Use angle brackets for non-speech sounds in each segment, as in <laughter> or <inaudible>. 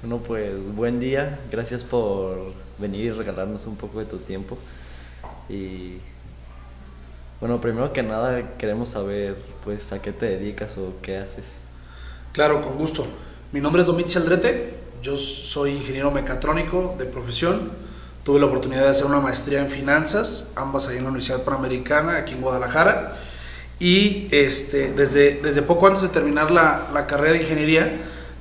Bueno, pues buen día. Gracias por venir y regalarnos un poco de tu tiempo. Y bueno, primero que nada queremos saber pues a qué te dedicas o qué haces. Claro, con gusto. Mi nombre es Domitzi Aldrete, yo soy ingeniero mecatrónico de profesión. Tuve la oportunidad de hacer una maestría en finanzas, ambas ahí en la Universidad Panamericana, aquí en Guadalajara. Y este, desde, desde poco antes de terminar la, la carrera de ingeniería,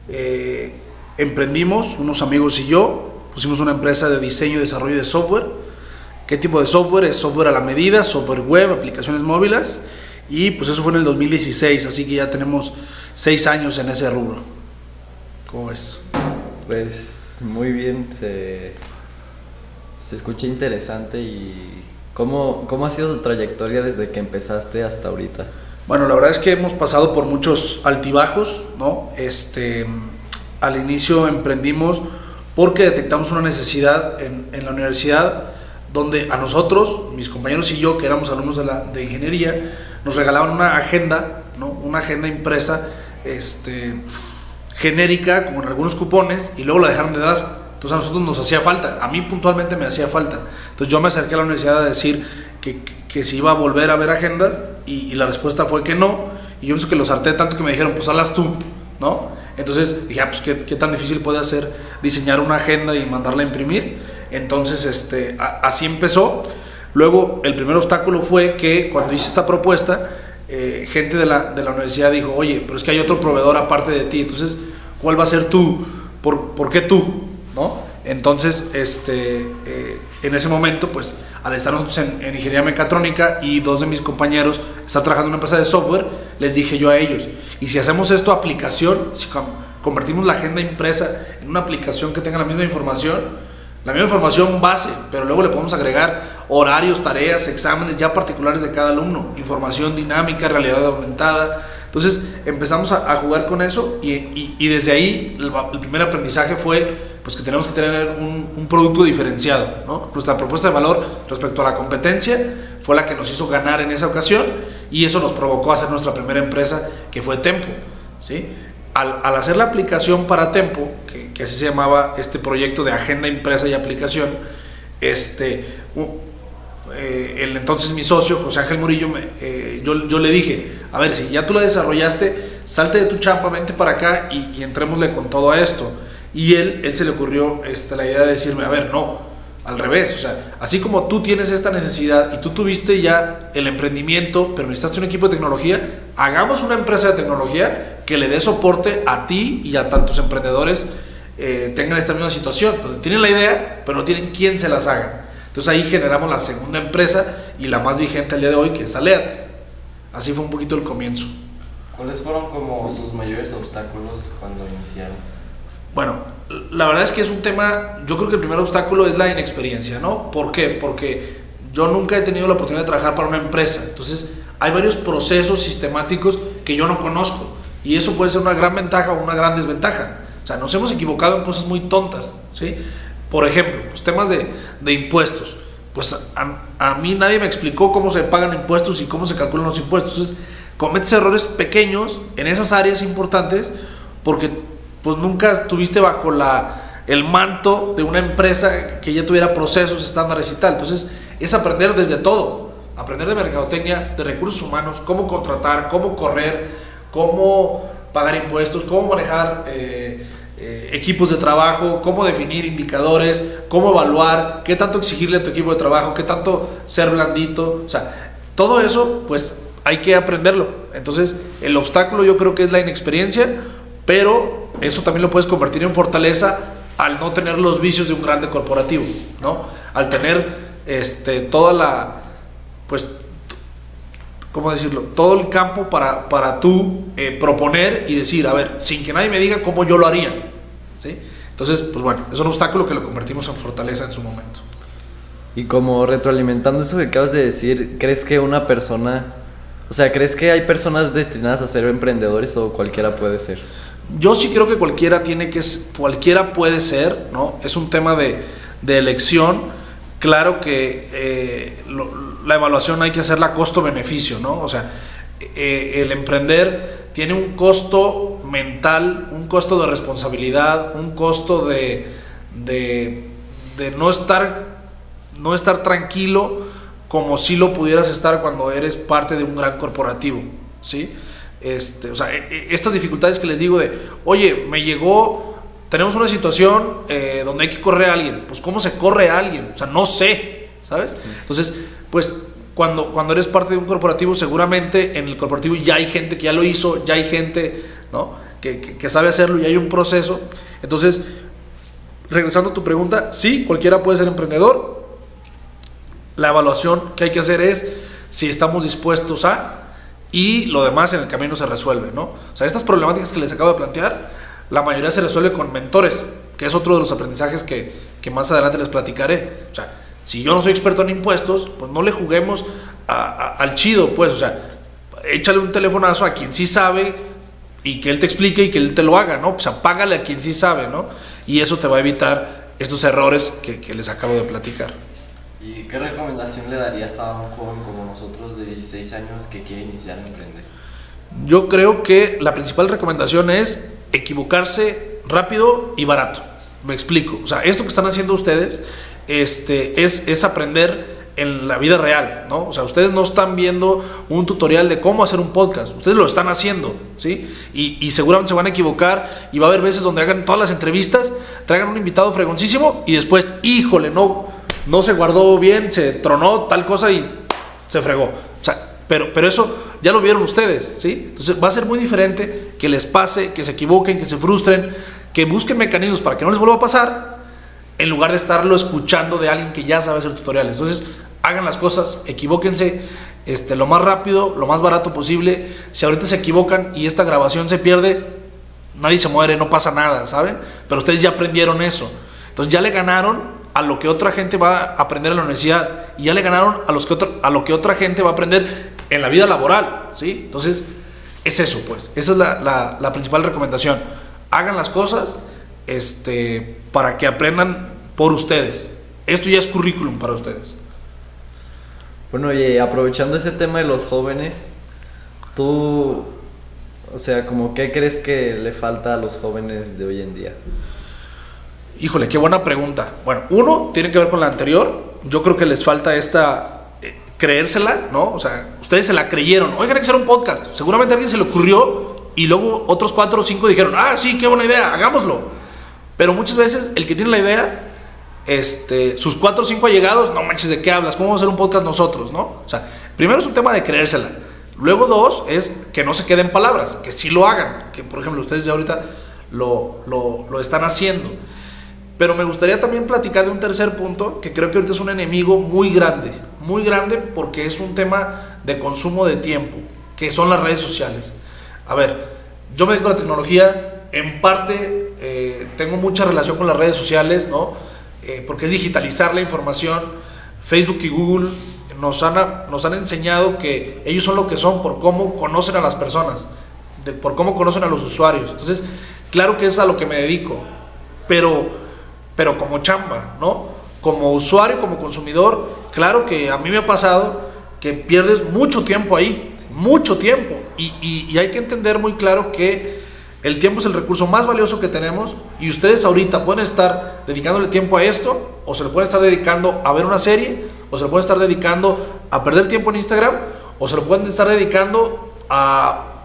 eh, emprendimos, unos amigos y yo, pusimos una empresa de diseño y desarrollo de software. ¿Qué tipo de software? Es software a la medida, software web, aplicaciones móviles. Y pues eso fue en el 2016, así que ya tenemos seis años en ese rubro. ¿Cómo ves? Pues muy bien, se, se escucha interesante y ¿cómo, ¿cómo ha sido tu trayectoria desde que empezaste hasta ahorita? Bueno, la verdad es que hemos pasado por muchos altibajos, ¿no? Este, al inicio emprendimos porque detectamos una necesidad en, la universidad donde a nosotros, mis compañeros y yo, que éramos alumnos de, ingeniería, nos regalaban una agenda, ¿no? una agenda impresa este, genérica, como en algunos cupones, y luego la dejaron de dar. Entonces a nosotros nos hacía falta, a mí puntualmente me hacía falta. Entonces yo me acerqué a la universidad a decir que, si iba a volver a ver agendas y, y, la respuesta fue que no. Y yo pienso que los harté tanto que me dijeron, pues hazlas tú, ¿no? Entonces dije, ah, pues ¿qué, tan difícil puede hacer diseñar una agenda y mandarla a imprimir. Entonces este, así empezó. Luego el primer obstáculo fue que cuando hice esta propuesta, eh, gente de la, de la universidad dijo, oye, pero es que hay otro proveedor aparte de ti, entonces, ¿cuál va a ser tú? ¿Por, ¿por qué tú? ¿No? Entonces, este, eh, en ese momento, pues, al estar nosotros en, en, ingeniería mecatrónica y dos de mis compañeros están trabajando en una empresa de software, les dije yo a ellos, y si hacemos esto aplicación, si convertimos la agenda impresa en una aplicación que tenga la misma información, la misma información base, pero luego le podemos agregar horarios, tareas, exámenes ya particulares de cada alumno, información dinámica, realidad aumentada. Entonces empezamos a, jugar con eso y, y, desde ahí el, primer aprendizaje fue pues que tenemos que tener un, producto diferenciado. ¿no? Nuestra propuesta de valor respecto a la competencia fue la que nos hizo ganar en esa ocasión y eso nos provocó a hacer nuestra primera empresa que fue Tempo. ¿sí? Al, al hacer la aplicación para Tempo, que, que, así se llamaba este proyecto de agenda impresa y aplicación, este, eh, el entonces mi socio, José Ángel Murillo, me, eh, yo, yo, le dije, a ver, si ya tú la desarrollaste, salte de tu chamba, vente para acá y, y entrémosle con todo a esto. Y él, él se le ocurrió este, la idea de decirme, a ver, no, al revés, o sea, así como tú tienes esta necesidad y tú tuviste ya el emprendimiento, pero necesitaste un equipo de tecnología, hagamos una empresa de tecnología que le dé soporte a ti y a tantos emprendedores eh, tengan esta misma situación, donde tienen la idea, pero no tienen quién se las haga. Entonces ahí generamos la segunda empresa y la más vigente al día de hoy, que es Aleat. Así fue un poquito el comienzo. ¿Cuáles fueron como sus mayores obstáculos cuando iniciaron? Bueno, la verdad es que es un tema, yo creo que el primer obstáculo es la inexperiencia, ¿no? ¿Por qué? Porque yo nunca he tenido la oportunidad de trabajar para una empresa, entonces hay varios procesos sistemáticos que yo no conozco y eso puede ser una gran ventaja o una gran desventaja. O sea, nos hemos equivocado en cosas muy tontas, ¿sí? Por ejemplo, pues temas de, de impuestos. Pues a, a, mí nadie me explicó cómo se pagan impuestos y cómo se calculan los impuestos. Entonces, cometes errores pequeños en esas áreas importantes porque pues nunca estuviste bajo la, el manto de una empresa que ya tuviera procesos, estándares y tal. Entonces, es aprender desde todo. Aprender de mercadotecnia, de recursos humanos, cómo contratar, cómo correr, cómo pagar impuestos, cómo manejar... Eh, eh, equipos de trabajo, cómo definir indicadores, cómo evaluar, qué tanto exigirle a tu equipo de trabajo, qué tanto ser blandito, o sea, todo eso pues hay que aprenderlo. Entonces, el obstáculo yo creo que es la inexperiencia, pero eso también lo puedes convertir en fortaleza al no tener los vicios de un grande corporativo, ¿no? Al tener este, toda la, pues, ¿cómo decirlo? Todo el campo para, para tú eh, proponer y decir, a ver, sin que nadie me diga cómo yo lo haría. ¿sí? Entonces, pues bueno, es un obstáculo que lo convertimos en fortaleza en su momento. Y como retroalimentando eso que acabas de decir, ¿crees que una persona, o sea, ¿crees que hay personas destinadas a ser emprendedores o cualquiera puede ser? Yo sí creo que cualquiera tiene que, cualquiera puede ser, ¿no? Es un tema de, de elección. Claro que eh, lo, la evaluación hay que hacerla costo-beneficio, ¿no? O sea, eh, el emprender tiene un costo mental, un costo de responsabilidad, un costo de, de, no, estar, no estar tranquilo como si lo pudieras estar cuando eres parte de un gran corporativo, ¿sí? Este, o sea, e, e, estas dificultades que les digo de, oye, me llegó, tenemos una situación eh, donde hay que correr a alguien, pues ¿cómo se corre a alguien? O sea, no sé, ¿sabes? Entonces, pues cuando, cuando eres parte de un corporativo, seguramente en el corporativo ya hay gente que ya lo hizo, ya hay gente, ¿no? Que, que, sabe hacerlo y hay un proceso. Entonces, regresando a tu pregunta, sí, cualquiera puede ser emprendedor. La evaluación que hay que hacer es si estamos dispuestos a y lo demás en el camino se resuelve, ¿no? O sea, estas problemáticas que les acabo de plantear, la mayoría se resuelve con mentores, que es otro de los aprendizajes que, que más adelante les platicaré. O sea, si yo no soy experto en impuestos, pues no le juguemos a, a, al chido, pues, o sea, échale un telefonazo a quien sí sabe y que él te explique y que él te lo haga, ¿no? O sea, págale a quien sí sabe, ¿no? Y eso te va a evitar estos errores que, que les acabo de platicar. ¿Y qué recomendación le darías a un joven como nosotros de 16 años que quiere iniciar a emprender? Yo creo que la principal recomendación es equivocarse rápido y barato. Me explico. O sea, esto que están haciendo ustedes este, es, es aprender en la vida real, ¿no? O sea, ustedes no están viendo un tutorial de cómo hacer un podcast, ustedes lo están haciendo, ¿sí? Y, seguramente se van a equivocar y va a haber veces donde hagan todas las entrevistas, traigan un invitado fregoncísimo y después, híjole, no, no se guardó bien, se tronó tal cosa y se fregó. O sea, pero, pero eso ya lo vieron ustedes, ¿sí? Entonces va a ser muy diferente que les pase, que se equivoquen, que se frustren, que busquen mecanismos para que no les vuelva a pasar, en lugar de estarlo escuchando de alguien que ya sabe hacer tutoriales. Entonces, hagan las cosas, equivóquense este, lo más rápido, lo más barato posible. Si ahorita se equivocan y esta grabación se pierde, nadie se muere, no pasa nada, ¿saben? Pero ustedes ya aprendieron eso. Entonces ya le ganaron a lo que otra gente va a aprender en la universidad y ya le ganaron a, los que otra, a lo que otra gente va a aprender en la vida laboral, ¿sí? Entonces, es eso, pues. Esa es la, la, la principal recomendación. Hagan las cosas este, para que aprendan por ustedes. Esto ya es currículum para ustedes. Bueno, y aprovechando ese tema de los jóvenes, tú, o sea, como qué crees que le falta a los jóvenes de hoy en día? Híjole, qué buena pregunta. Bueno, uno tiene que ver con la anterior. Yo creo que les falta esta eh, creérsela, ¿no? O sea, ustedes se la creyeron. Oigan, hay que hacer un podcast. Seguramente a alguien se le ocurrió y luego otros cuatro o cinco dijeron, ah, sí, qué buena idea, hagámoslo. Pero muchas veces el que tiene la idea este, sus cuatro o cinco allegados, no manches, ¿de qué hablas? ¿Cómo vamos a hacer un podcast nosotros? ¿no? O sea, primero es un tema de creérsela. Luego dos es que no se queden palabras, que sí lo hagan, que por ejemplo ustedes ya ahorita lo, lo, lo están haciendo. Pero me gustaría también platicar de un tercer punto, que creo que ahorita es un enemigo muy grande, muy grande porque es un tema de consumo de tiempo, que son las redes sociales. A ver, yo me dedico a la tecnología, en parte eh, tengo mucha relación con las redes sociales, ¿no? eh, porque es digitalizar la información. Facebook y Google nos han, nos han enseñado que ellos son lo que son por cómo conocen a las personas, por cómo conocen a los usuarios. Entonces, claro que es a lo que me dedico, pero, pero como chamba, ¿no? Como usuario, como consumidor, claro que a mí me ha pasado que pierdes mucho tiempo ahí, mucho tiempo. Y hay que entender muy claro que el tiempo es el recurso más valioso que tenemos y ustedes ahorita pueden estar dedicándole tiempo a esto o se lo pueden estar dedicando a ver una serie o se lo pueden estar dedicando a perder tiempo en Instagram o se lo pueden estar dedicando a,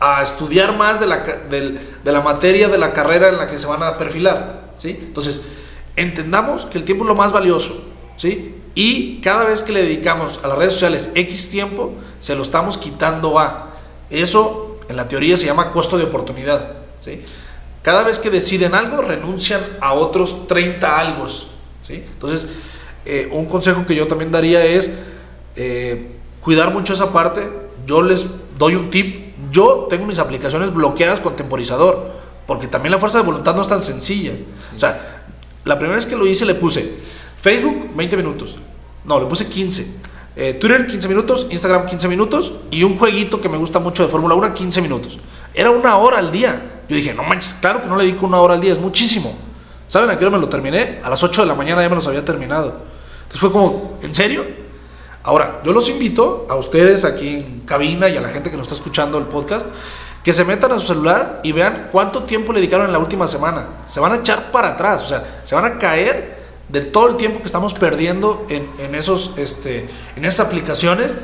a estudiar más de la, de, la materia de la carrera en la que se van a perfilar. ¿sí? Entonces, entendamos que el tiempo es lo más valioso. ¿sí? Y cada vez que le dedicamos a las redes sociales X tiempo, se lo estamos quitando a. Eso en la teoría se llama costo de oportunidad. ¿sí? Cada vez que deciden algo, renuncian a otros 30 algo. ¿sí? Entonces, eh, un consejo que yo también daría es eh, cuidar mucho esa parte. Yo les doy un tip. Yo tengo mis aplicaciones bloqueadas con temporizador, porque también la fuerza de voluntad no es tan sencilla. O sea, la primera vez que lo hice le puse Facebook 20 minutos. No, le puse 15 eh, Twitter 15 minutos, Instagram 15 minutos y un jueguito que me gusta mucho de Fórmula 1 15 minutos. Era una hora al día. Yo dije, no manches, claro que no le dedico una hora al día, es muchísimo. ¿Saben a qué hora me lo terminé? A las 8 de la mañana ya me los había terminado. Entonces fue como, ¿en serio? Ahora, yo los invito a ustedes aquí en cabina y a la gente que nos está escuchando el podcast que se metan a su celular y vean cuánto tiempo le dedicaron en la última semana. Se van a echar para atrás, o sea, se van a caer de todo el tiempo que estamos perdiendo en, esos, este, en esas aplicaciones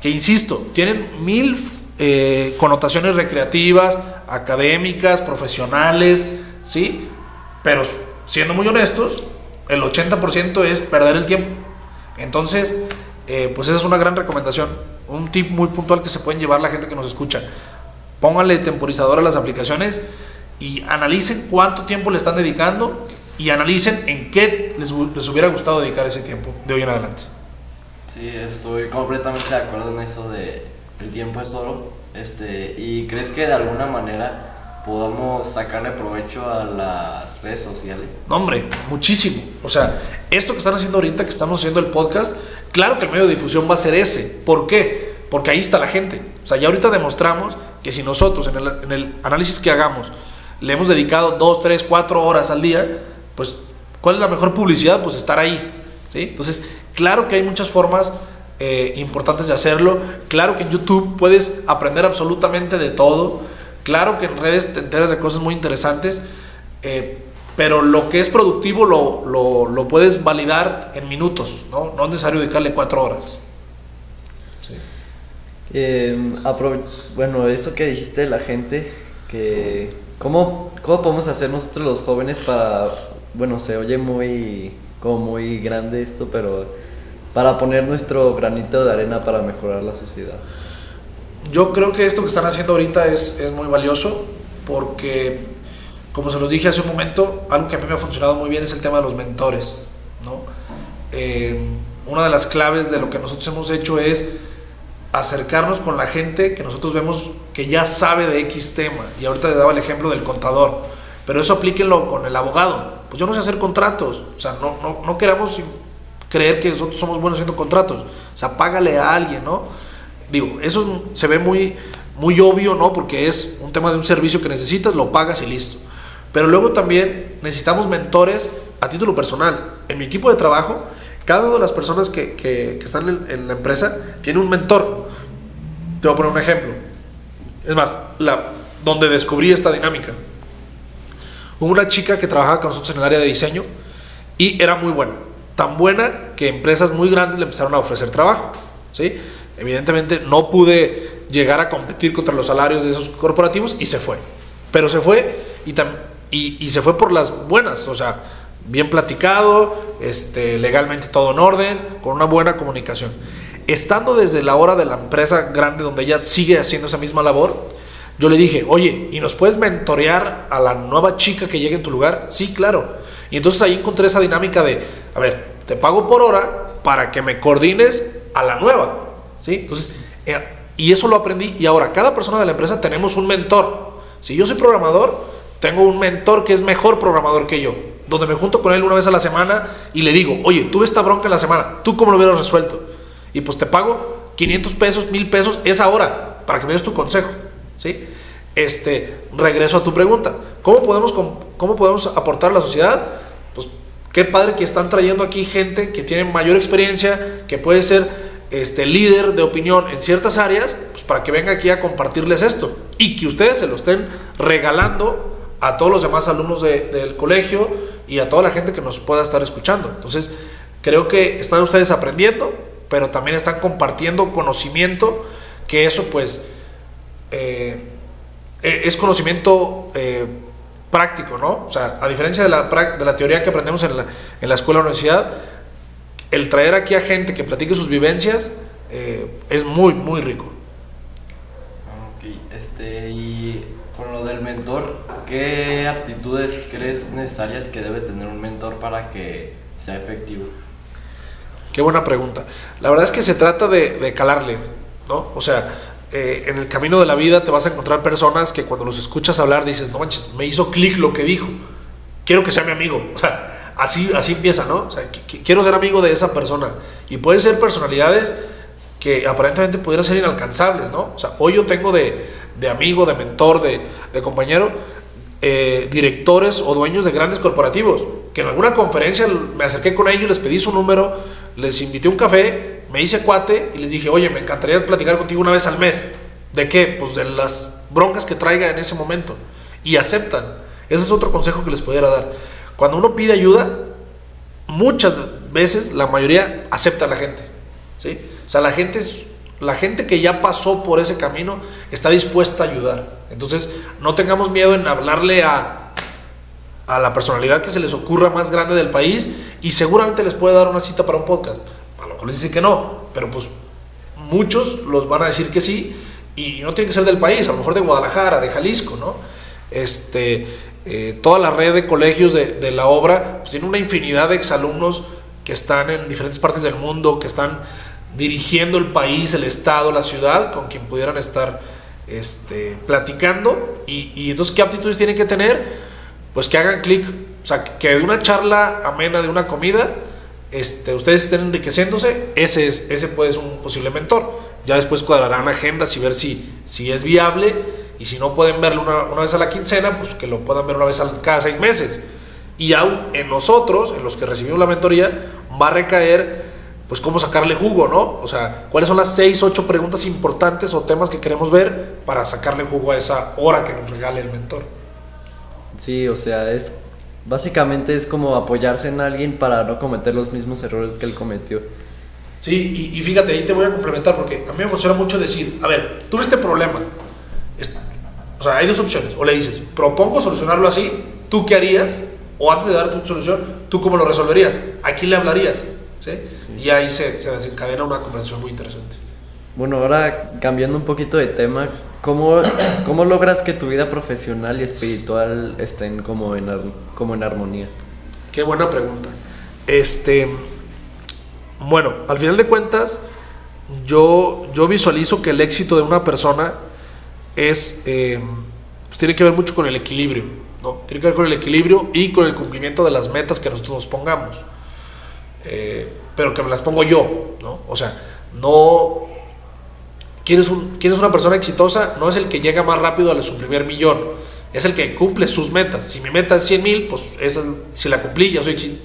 que, insisto, tienen mil eh, connotaciones recreativas, académicas, profesionales, ¿sí? Pero siendo muy honestos, el 80% es perder el tiempo. Entonces, eh, pues esa es una gran recomendación, un tip muy puntual que se pueden llevar la gente que nos escucha. Pónganle temporizador a las aplicaciones y analicen cuánto tiempo le están dedicando y analicen en qué les, les hubiera gustado dedicar ese tiempo de hoy en adelante. Sí, estoy completamente de acuerdo en eso de el tiempo es oro. Este, ¿Y crees que de alguna manera podamos sacarle provecho a las redes sociales? No, hombre, muchísimo. O sea, esto que están haciendo ahorita, que estamos haciendo el podcast, claro que el medio de difusión va a ser ese. ¿Por qué? Porque ahí está la gente. O sea, ya ahorita demostramos que si nosotros en el, en el análisis que hagamos le hemos dedicado dos, tres, cuatro horas al día, pues, ¿cuál es la mejor publicidad? Pues estar ahí, ¿sí? Entonces, claro que hay muchas formas eh, importantes de hacerlo, claro que en YouTube puedes aprender absolutamente de todo, claro que en redes te enteras de cosas muy interesantes, eh, pero lo que es productivo lo, lo, lo, puedes validar en minutos, ¿no? No es necesario dedicarle cuatro horas. Em, bueno, eso que dijiste de la gente, que ¿cómo, ¿cómo podemos hacer nosotros los jóvenes para bueno, se oye muy, como muy grande esto, pero para poner nuestro granito de arena para mejorar la sociedad. Yo creo que esto que están haciendo ahorita es, es muy valioso porque, como se los dije hace un momento, algo que a mí me ha funcionado muy bien es el tema de los mentores. ¿no? Eh, una de las claves de lo que nosotros hemos hecho es acercarnos con la gente que nosotros vemos que ya sabe de X tema. Y ahorita le daba el ejemplo del contador, pero eso aplíquenlo con el abogado pues yo no sé hacer contratos. O sea, no, no, no queramos creer que nosotros somos buenos haciendo contratos. O sea, págale a alguien, ¿no? Digo, eso se ve muy, muy obvio, ¿no? Porque es un tema de un servicio que necesitas, lo pagas y listo. Pero luego también necesitamos mentores a título personal. En mi equipo de trabajo, cada una de las personas que, que, están en, en, la empresa tiene un mentor. Te voy a poner un ejemplo. Es más, la, donde descubrí esta dinámica. Una chica que trabajaba con nosotros en el área de diseño y era muy buena. Tan buena que empresas muy grandes le empezaron a ofrecer trabajo. ¿sí? Evidentemente no pude llegar a competir contra los salarios de esos corporativos y se fue. Pero se fue y, y, y se fue por las buenas. O sea, bien platicado, este, legalmente todo en orden, con una buena comunicación. Estando desde la hora de la empresa grande donde ella sigue haciendo esa misma labor, yo le dije, oye, ¿y nos puedes mentorear a la nueva chica que llegue en tu lugar? Sí, claro. Y entonces ahí encontré esa dinámica de, a ver, te pago por hora para que me coordines a la nueva. ¿Sí? Entonces, eh, y eso lo aprendí. Y ahora, cada persona de la empresa tenemos un mentor. Si yo soy programador, tengo un mentor que es mejor programador que yo. Donde me junto con él una vez a la semana y le digo, oye, tuve esta bronca en la semana, ¿tú cómo lo hubieras resuelto? Y pues te pago 500 pesos, 1000 pesos esa hora para que me des tu consejo. ¿Sí? Este, regreso a tu pregunta. ¿Cómo podemos, cómo podemos aportar a la sociedad? Pues qué padre que están trayendo aquí gente que tiene mayor experiencia, que puede ser este, líder de opinión en ciertas áreas, pues para que venga aquí a compartirles esto y que ustedes se lo estén regalando a todos los demás alumnos del colegio y a toda la gente que nos pueda estar escuchando. Entonces, creo que están ustedes aprendiendo, pero también están compartiendo conocimiento, que eso pues eh, eh, es conocimiento eh, práctico, ¿no? O sea, a diferencia de la, de la teoría que aprendemos en la, en la escuela o universidad, el traer aquí a gente que platique sus vivencias es muy, muy rico. Ok, este, y con lo del mentor, ¿qué aptitudes crees necesarias que debe tener un mentor para que sea efectivo? Qué buena pregunta. La verdad es que se trata de, de calarle, ¿no? O sea, eh, en el camino de la vida te vas a encontrar personas que cuando los escuchas hablar dices, no manches, me hizo clic lo que dijo, quiero que sea mi amigo. O sea, así, así empieza, ¿no? O sea, quiero ser amigo de esa persona. Y pueden ser personalidades que aparentemente pudieran ser inalcanzables, ¿no? O sea, hoy yo tengo de, de amigo, de mentor, de, de compañero, eh, directores o dueños de grandes corporativos, que en alguna conferencia me acerqué con ellos, les pedí su número, les invité un café me hice cuate y les dije, oye, me encantaría platicar contigo una vez al mes. ¿De qué? Pues de las broncas que traiga en ese momento. Y aceptan. Ese es otro consejo que les pudiera dar. Cuando uno pide ayuda, muchas veces, la mayoría acepta a la gente. ¿sí? O sea, la gente, la gente que ya pasó por ese camino está dispuesta a ayudar. Entonces, no tengamos miedo en hablarle a, a la personalidad que se les ocurra más grande del país y seguramente les puede dar una cita para un podcast. A lo mejor les dice que no, pero pues muchos los van a decir que sí y no tiene que ser del país, a lo mejor de Guadalajara, de Jalisco, ¿no? Este, eh, toda la red de colegios de, de la obra pues, tiene una infinidad de exalumnos que están en diferentes partes del mundo, que están dirigiendo el país, el estado, la ciudad, con quien pudieran estar este, platicando. Y, y entonces, ¿qué aptitudes tienen que tener? Pues que hagan clic. O sea, que de una charla amena de una comida, este, ustedes estén enriqueciéndose, ese, es, ese puede ser un posible mentor. Ya después cuadrarán agendas y ver si, si es viable. Y si no pueden verlo una, una vez a la quincena, pues que lo puedan ver una vez cada seis meses. Y ya en nosotros, en los que recibimos la mentoría, va a recaer pues cómo sacarle jugo, ¿no? O sea, cuáles son las seis, ocho preguntas importantes o temas que queremos ver para sacarle jugo a esa hora que nos regale el mentor. Sí, o sea, es básicamente es como apoyarse en alguien para no cometer los mismos errores que él cometió. Sí, y, y fíjate, ahí te voy a complementar porque a mí me funciona mucho decir, a ver, tuve este problema. O sea, hay dos opciones. O le dices, propongo solucionarlo así, ¿tú qué harías? O antes de dar tu solución, ¿tú cómo lo resolverías? ¿A quién le hablarías? ¿Sí? Y ahí se, se desencadena una conversación muy interesante. Bueno, ahora cambiando un poquito de tema, ¿cómo, cómo logras que tu vida profesional y espiritual estén como en, ar- como en armonía? Qué buena pregunta. Este, bueno, al final de cuentas, yo, yo visualizo que el éxito de una persona es, eh, pues tiene que ver mucho con el equilibrio, ¿no? Tiene que ver con el equilibrio y con el cumplimiento de las metas que nosotros nos pongamos. Eh, pero que me las pongo yo, ¿no? O sea, no... ¿Quién es, un, ¿Quién es una persona exitosa? No es el que llega más rápido a su primer millón, es el que cumple sus metas. Si mi meta es 100 mil, pues esa, si la cumplí, ya soy,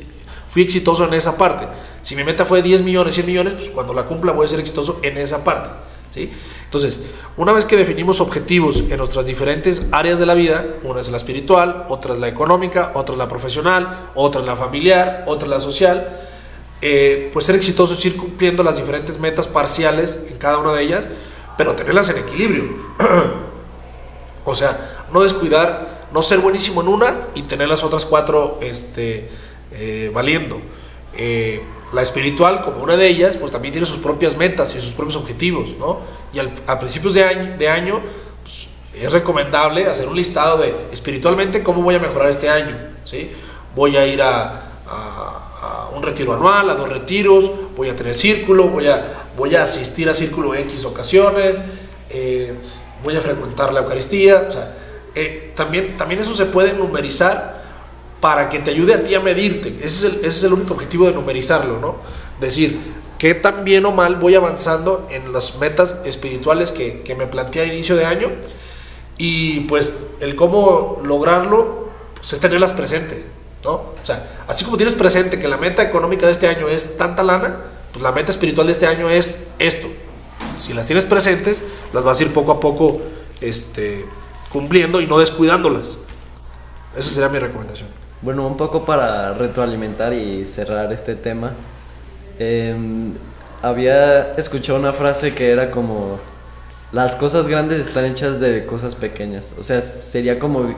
fui exitoso en esa parte. Si mi meta fue 10 millones, 100 millones, pues cuando la cumpla voy a ser exitoso en esa parte. ¿sí? Entonces, una vez que definimos objetivos en nuestras diferentes áreas de la vida, una es la espiritual, otra es la económica, otra es la profesional, otra es la familiar, otra es la social, eh, pues ser exitoso es ir cumpliendo las diferentes metas parciales en cada una de ellas, pero tenerlas en equilibrio. <clears throat> o sea, no descuidar, no ser buenísimo en una y tener las otras cuatro este, eh, valiendo. Eh, la espiritual, como una de ellas, pues también tiene sus propias metas y sus propios objetivos, ¿no? Y al, a principios de año, de año pues, es recomendable hacer un listado de espiritualmente cómo voy a mejorar este año, ¿sí? Voy a ir a, a- a un retiro anual, a dos retiros, voy a tener círculo, voy a, voy a asistir a círculo X ocasiones, eh, voy a frecuentar la Eucaristía, o sea, eh, también, también eso se puede numerizar para que te ayude a ti a medirte. Ese es el, ese es el único objetivo de numerizarlo, ¿no? Decir, qué tan bien o mal voy avanzando en las metas espirituales que, que me planteé a inicio de año. Y pues el cómo lograrlo pues, es tenerlas presentes, ¿no? O sea, así como tienes presente que la meta económica de este año es tanta lana, pues la meta espiritual de este año es esto. Si las tienes presentes, las vas a ir poco a poco este, cumpliendo y no descuidándolas. Esa sería mi recomendación. Bueno, un poco para retroalimentar y cerrar este tema. em, había escuchado una frase que era como, las cosas grandes están hechas de cosas pequeñas. O sea, sería como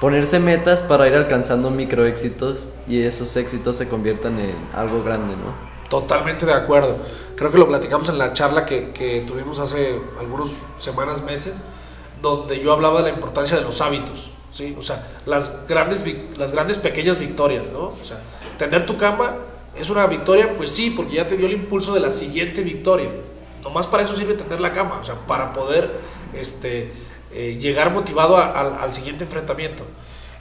ponerse metas para ir alcanzando micro éxitos y esos éxitos se conviertan en algo grande, ¿no? Totalmente de acuerdo. Creo que lo platicamos en la charla que, que tuvimos hace algunas semanas, meses, donde yo hablaba de la importancia de los hábitos. ¿sí? O sea, las grandes, las grandes pequeñas victorias, ¿no? O sea, tener tu cama es una victoria, pues sí, porque ya te dio el impulso de la siguiente victoria. Nomás para eso sirve tener la cama, o sea, para poder este, eh, llegar motivado al siguiente enfrentamiento.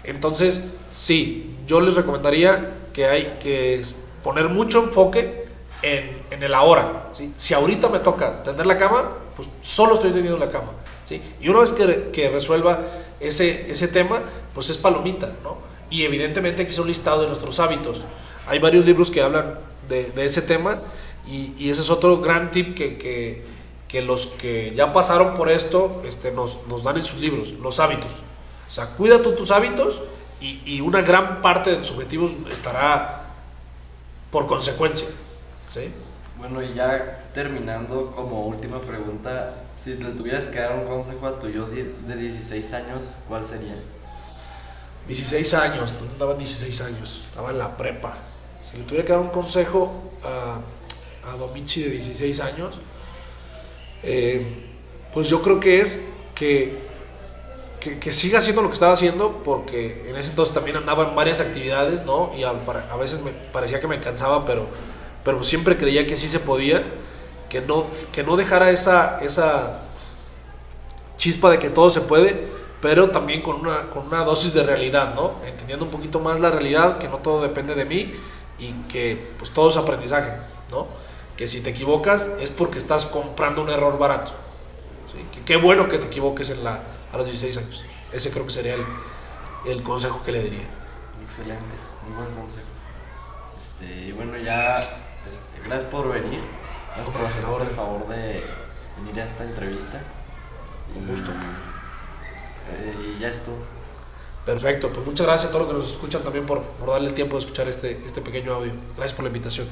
Entonces, sí, yo les recomendaría que hay que poner mucho enfoque en, en el ahora. ¿sí? Si ahorita me toca tender la cama, pues solo estoy teniendo la cama. ¿sí? Y una vez que, que resuelva ese, ese tema, pues es palomita. ¿no? Y evidentemente que hacer un listado de nuestros hábitos. Hay varios libros que hablan de, de ese tema y, y ese es otro gran tip que, que, que los que ya pasaron por esto este, nos, nos dan en sus libros, los hábitos. O sea, cuida tú tus hábitos y, y una gran parte de tus objetivos estará por consecuencia. ¿sí? Bueno, y ya terminando como última pregunta, si le tuvieras que dar un consejo a tu yo de de 16 años, ¿cuál sería? 16 años, ¿dónde andaba en 16 años? Estaba en la prepa. Si le tuviera que dar un consejo a, a Domici de 16 años, eh, pues yo creo que es que, que, que siga haciendo lo que estaba haciendo, porque en ese entonces también andaba en varias actividades, ¿no? Y a, a veces me parecía que me cansaba, pero, pero siempre creía que sí se podía, que no, que no dejara esa, esa chispa de que todo se puede, pero también con una, con una dosis de realidad, ¿no? Entendiendo un poquito más la realidad, que no todo depende de mí y que pues todo es aprendizaje, ¿no? Que si te equivocas es porque estás comprando un error barato. ¿sí? Que qué bueno que te equivoques en la, a los 16 años. Ese creo que sería el, el consejo que le diría. Excelente, muy buen consejo. Este, y bueno, ya, este, gracias por venir. Gracias por hacernos el favor de venir a esta entrevista. Y, gusto. eh, y ya estuvo. Perfecto, pues muchas gracias a todos los que nos escuchan también por, por darle el tiempo de escuchar este, este pequeño audio. Gracias por la invitación.